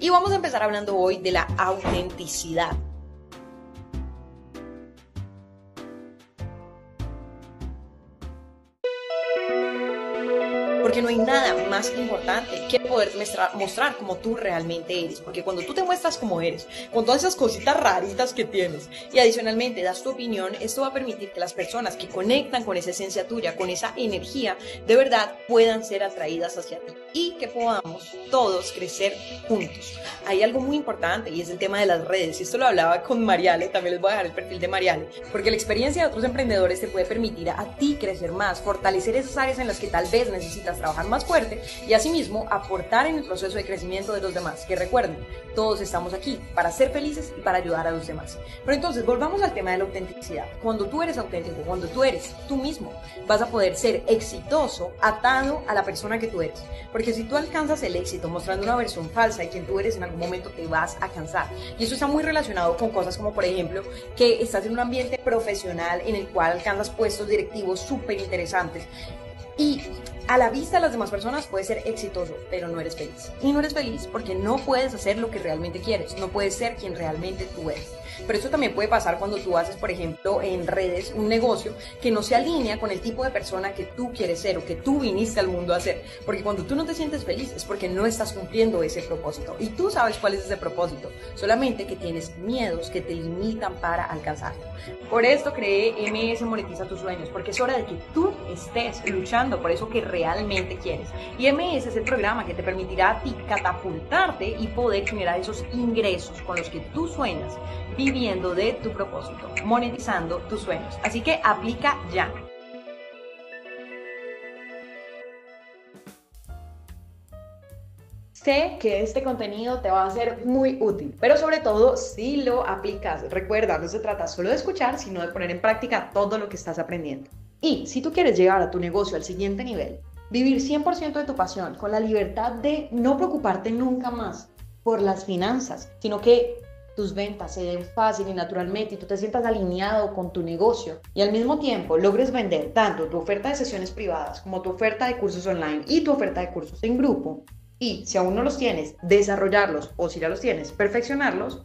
Y vamos a empezar hablando hoy de la autenticidad. Porque no hay nada más importante que poder mostrar, como tú realmente eres, porque cuando tú te muestras como eres, con todas esas cositas raritas que tienes, y adicionalmente das tu opinión, esto va a permitir que las personas que conectan con esa esencia tuya, con esa energía, de verdad puedan ser atraídas hacia ti y que podamos todos crecer juntos. Hay algo muy importante y es el tema de las redes, y esto lo hablaba con Mariale, también les voy a dejar el perfil de Mariale, porque la experiencia de otros emprendedores te puede permitir a ti crecer más, fortalecer esas áreas en las que tal vez necesitas trabajar más fuerte y asimismo aportar en el proceso de crecimiento de los demás. Que recuerden, todos estamos aquí para ser felices y para ayudar a los demás. Pero entonces, volvamos al tema de la autenticidad. Cuando tú eres auténtico, cuando tú eres tú mismo, vas a poder ser exitoso atado a la persona que tú eres. Porque si tú alcanzas el éxito mostrando una versión falsa y quien tú eres, en algún momento te vas a cansar. Y eso está muy relacionado con cosas como, por ejemplo, que estás en un ambiente profesional en el cual alcanzas puestos directivos súper interesantes. Y a la vista de las demás personas puedes ser exitoso, pero no eres feliz. Y no eres feliz porque no puedes hacer lo que realmente quieres, no puedes ser quien realmente tú eres. Pero eso también puede pasar cuando tú haces, por ejemplo, en redes un negocio que no se alinea con el tipo de persona que tú quieres ser o que tú viniste al mundo a ser. Porque cuando tú no te sientes feliz es porque no estás cumpliendo ese propósito. Y tú sabes cuál es ese propósito, solamente que tienes miedos que te limitan para alcanzarlo. Por esto creé MS Monetiza tus sueños, porque es hora de que tú estés luchando por eso que realmente quieres. Y MS es el programa que te permitirá a ti catapultarte y poder generar esos ingresos con los que tú sueñas viviendo de tu propósito, monetizando tus sueños. Así que aplica ya. Sé que este contenido te va a ser muy útil, pero sobre todo si lo aplicas. Recuerda, no se trata solo de escuchar, sino de poner en práctica todo lo que estás aprendiendo. Y si tú quieres llegar a tu negocio al siguiente nivel, vivir 100% de tu pasión con la libertad de no preocuparte nunca más por las finanzas, sino que tus ventas se den fácil y naturalmente y tú te sientas alineado con tu negocio y al mismo tiempo logres vender tanto tu oferta de sesiones privadas como tu oferta de cursos online y tu oferta de cursos en grupo y si aún no los tienes, desarrollarlos o si ya los tienes, perfeccionarlos,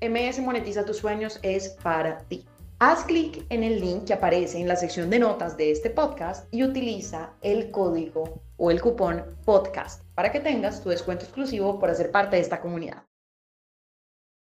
MS Monetiza tus sueños es para ti. Haz clic en el link que aparece en la sección de notas de este podcast y utiliza el código o el cupón podcast para que tengas tu descuento exclusivo por hacer parte de esta comunidad.